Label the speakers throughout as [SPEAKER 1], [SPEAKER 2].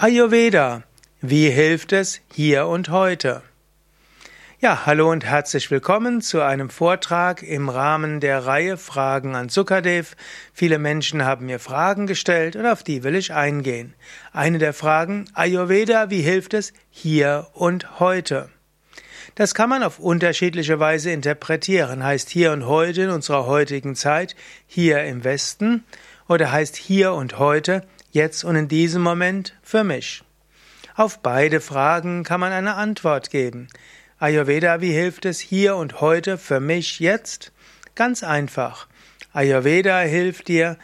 [SPEAKER 1] Ayurveda. Wie hilft es hier und heute? Ja, hallo und herzlich willkommen zu einem Vortrag im Rahmen der Reihe Fragen an Sukadev. Viele Menschen haben mir Fragen gestellt und auf die will ich eingehen. Eine der Fragen, Ayurveda, wie hilft es hier und heute? Das kann man auf unterschiedliche Weise interpretieren. Heißt hier und heute in unserer heutigen Zeit, hier im Westen, oder heißt hier und heute, jetzt und in diesem Moment für mich? Auf beide Fragen kann man eine Antwort geben. Ayurveda, wie hilft es hier und heute für mich jetzt? Ganz einfach. Ayurveda hilft dir,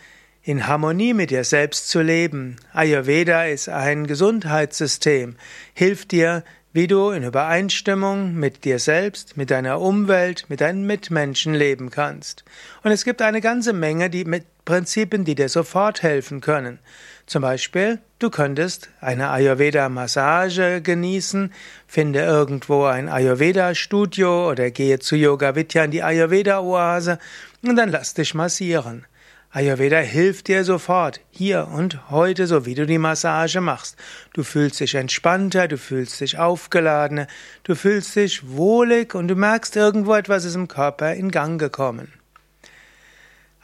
[SPEAKER 1] in Harmonie mit dir selbst zu leben. Ayurveda ist ein Gesundheitssystem, hilft dir, wie du in Übereinstimmung mit dir selbst, mit deiner Umwelt, mit deinen Mitmenschen leben kannst. Und es gibt eine ganze Menge die mit Prinzipien, die dir sofort helfen können. Zum Beispiel, du könntest eine Ayurveda-Massage genießen, finde irgendwo ein Ayurveda-Studio oder gehe zu Yoga Vidya in die Ayurveda-Oase und dann lass dich massieren. Ayurveda hilft dir sofort, hier und heute, so wie du die Massage machst. Du fühlst dich entspannter, du fühlst dich aufgeladener, du fühlst dich wohlig und du merkst irgendwo etwas ist im Körper in Gang gekommen.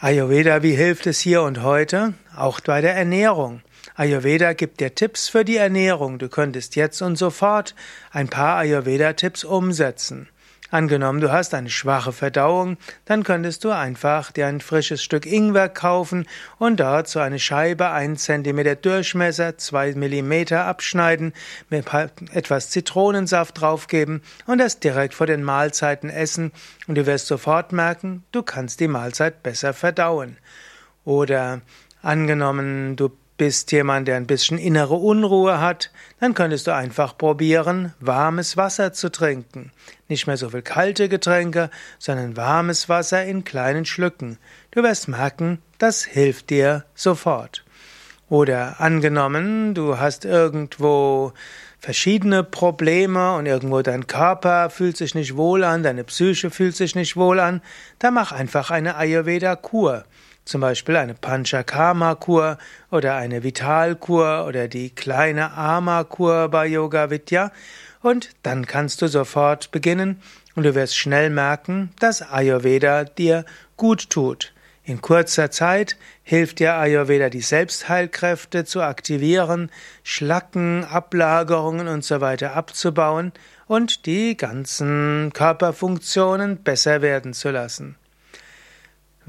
[SPEAKER 1] Ayurveda, wie hilft es hier und heute? Auch bei der Ernährung. Ayurveda gibt dir Tipps für die Ernährung. Du könntest jetzt und sofort ein paar Ayurveda-Tipps umsetzen. Angenommen, du hast eine schwache Verdauung, dann könntest du einfach dir ein frisches Stück Ingwer kaufen und dort so eine Scheibe ein Zentimeter Durchmesser, zwei Millimeter abschneiden, mit etwas Zitronensaft draufgeben und das direkt vor den Mahlzeiten essen und du wirst sofort merken, du kannst die Mahlzeit besser verdauen. Oder angenommen, du bist jemand, der ein bisschen innere Unruhe hat, dann könntest du einfach probieren, warmes Wasser zu trinken. Nicht mehr so viel kalte Getränke, sondern warmes Wasser in kleinen Schlücken. Du wirst merken, das hilft dir sofort. Oder angenommen, du hast irgendwo verschiedene Probleme und irgendwo dein Körper fühlt sich nicht wohl an, deine Psyche fühlt sich nicht wohl an, dann mach einfach eine Ayurveda-Kur zum Beispiel eine Panchakarma-Kur oder eine Vitalkur oder die kleine Ama-Kur bei Yoga Vidya und dann kannst du sofort beginnen und du wirst schnell merken, dass Ayurveda dir gut tut. In kurzer Zeit hilft dir Ayurveda die Selbstheilkräfte zu aktivieren, Schlacken, Ablagerungen und so weiter abzubauen und die ganzen Körperfunktionen besser werden zu lassen.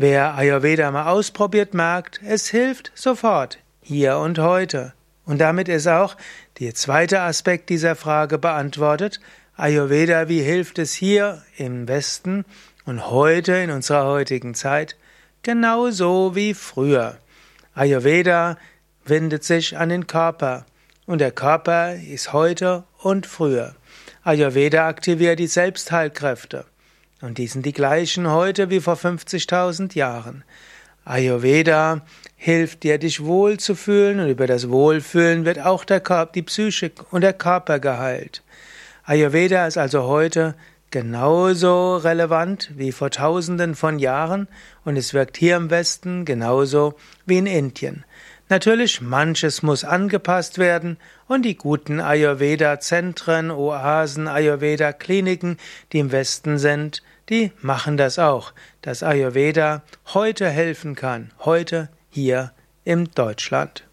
[SPEAKER 1] Wer Ayurveda mal ausprobiert, merkt, es hilft sofort, hier und heute. Und damit ist auch der zweite Aspekt dieser Frage beantwortet. Ayurveda, wie hilft es hier im Westen und heute in unserer heutigen Zeit? Genauso wie früher. Ayurveda wendet sich an den Körper und der Körper ist heute und früher. Ayurveda aktiviert die Selbstheilkräfte. Und die sind die gleichen heute wie vor 50.000 Jahren. Ayurveda hilft dir, dich wohl zu fühlen und über das Wohlfühlen wird auch der Körper, die Psyche und der Körper geheilt. Ayurveda ist also heute genauso relevant wie vor Tausenden von Jahren und es wirkt hier im Westen genauso wie in Indien. Natürlich, manches muss angepasst werden und die guten Ayurveda-Zentren, Oasen, Ayurveda-Kliniken, die im Westen sind, die machen das auch, dass Ayurveda heute helfen kann, heute hier in Deutschland.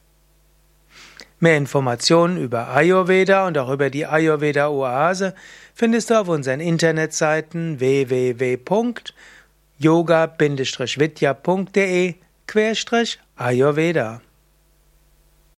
[SPEAKER 1] Mehr Informationen über Ayurveda und auch über die Ayurveda-Oase findest du auf unseren Internetseiten www.yoga-vidya.de Ayurveda